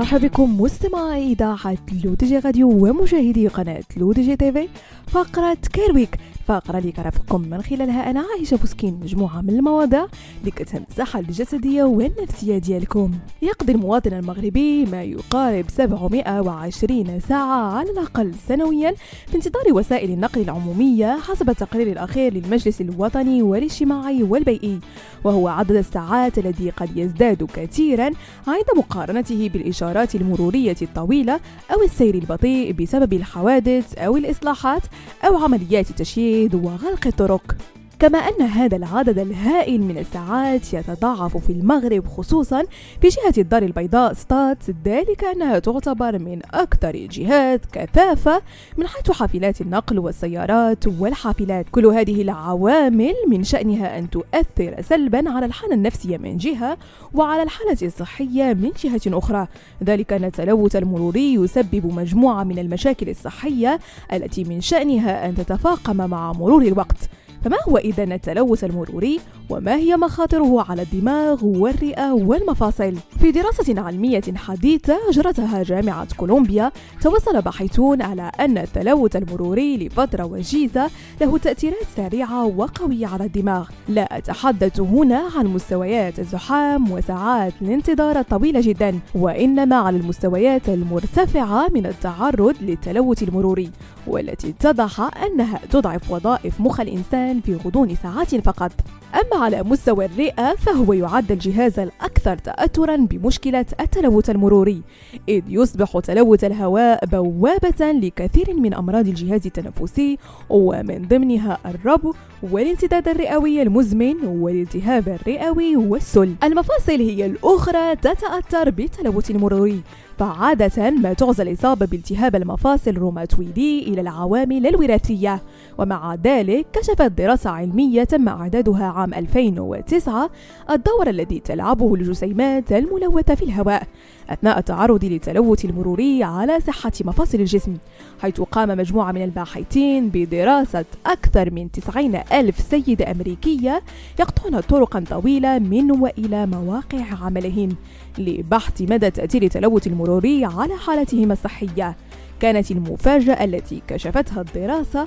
مرحبا بكم مستمعي إذاعة لو دي جي راديو ومشاهدي قناة لو دي جي تيفي فقرة Care Week فقرة اللي كنرافقكم من خلالها أنا عايشة بوسكين مجموعة من المواضيع اللي كتهم الصحة الجسدية والنفسية ديالكم. يقضي المواطن المغربي ما يقارب 720 ساعة على الأقل سنويا في انتظار وسائل النقل العمومية حسب التقرير الأخير للمجلس الوطني والاجتماعي والبيئي. وهو عدد الساعات الذي قد يزداد كثيرا عند مقارنته بالإشارات المرورية الطويلة أو السير البطيء بسبب الحوادث أو الإصلاحات أو عمليات التشييد وغلق الطرق. كما أن هذا العدد الهائل من الساعات يتضاعف في المغرب خصوصا في جهة الدار البيضاء. ستات ذلك أنها تعتبر من أكثر الجهات كثافة من حيث حافلات النقل والسيارات والحافلات. كل هذه العوامل من شأنها أن تؤثر سلبا على الحالة النفسية من جهة وعلى الحالة الصحية من جهة أخرى. ذلك أن التلوث المروري يسبب مجموعة من المشاكل الصحية التي من شأنها أن تتفاقم مع مرور الوقت. فما هو إذا التلوث المروري؟ وما هي مخاطره على الدماغ والرئة والمفاصل؟ في دراسة علمية حديثة أجرتها جامعة كولومبيا توصل باحثون على أن التلوث المروري لفترة وجيزة له تأثيرات سريعة وقوية على الدماغ. لا أتحدث هنا عن مستويات الزحام وساعات الانتظار الطويلة جدا وإنما على المستويات المرتفعة من التعرض للتلوث المروري. والتي اتضح أنها تضعف وظائف مخ الإنسان في غضون ساعات فقط. أما على مستوى الرئة فهو يعد الجهاز الأكثر تأثرا بمشكلة التلوث المروري إذ يصبح تلوث الهواء بوابة لكثير من أمراض الجهاز التنفسي ومن ضمنها الربو والانسداد الرئوي المزمن والالتهاب الرئوي والسل. المفاصل هي الأخرى تتأثر بالتلوث المروري فعادة ما تعزى الإصابة بالتهاب المفاصل الروماتويدي إلى العوامل الوراثية ومع ذلك كشفت دراسة علمية تم إعدادها عام 2009 الدور الذي تلعبه الجسيمات الملوثة في الهواء أثناء التعرض للتلوث المروري على صحة مفاصل الجسم حيث قام مجموعة من الباحثين بدراسة أكثر من 90 ألف سيدة أمريكية يقطعن طرقا طويلة من وإلى مواقع عملهن لبحث مدى تأثير التلوث المروري على حالتهما الصحية. كانت المفاجأة التي كشفتها الدراسة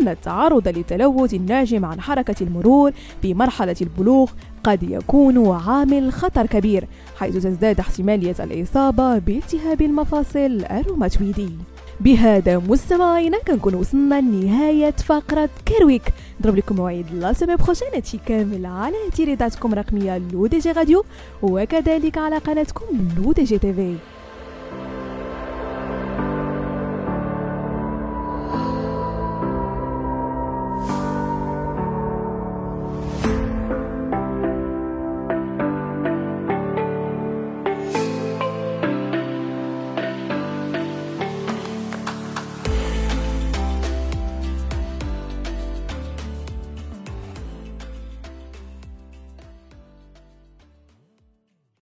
أن التعرض للتلوث الناجم عن حركة المرور في مرحلة البلوغ قد يكون عامل خطر كبير حيث تزداد احتمالية الإصابة بالتهاب المفاصل الروماتويدي. بهذا مستمعينا كنكون وصلنا لنهاية فقرة Care Week. نضرب لكم موعد la semaine prochaine هادشي كامل على جريدتكم الرقمية لو دي جي راديو وكذلك على قناتكم لو دي جي تيفي.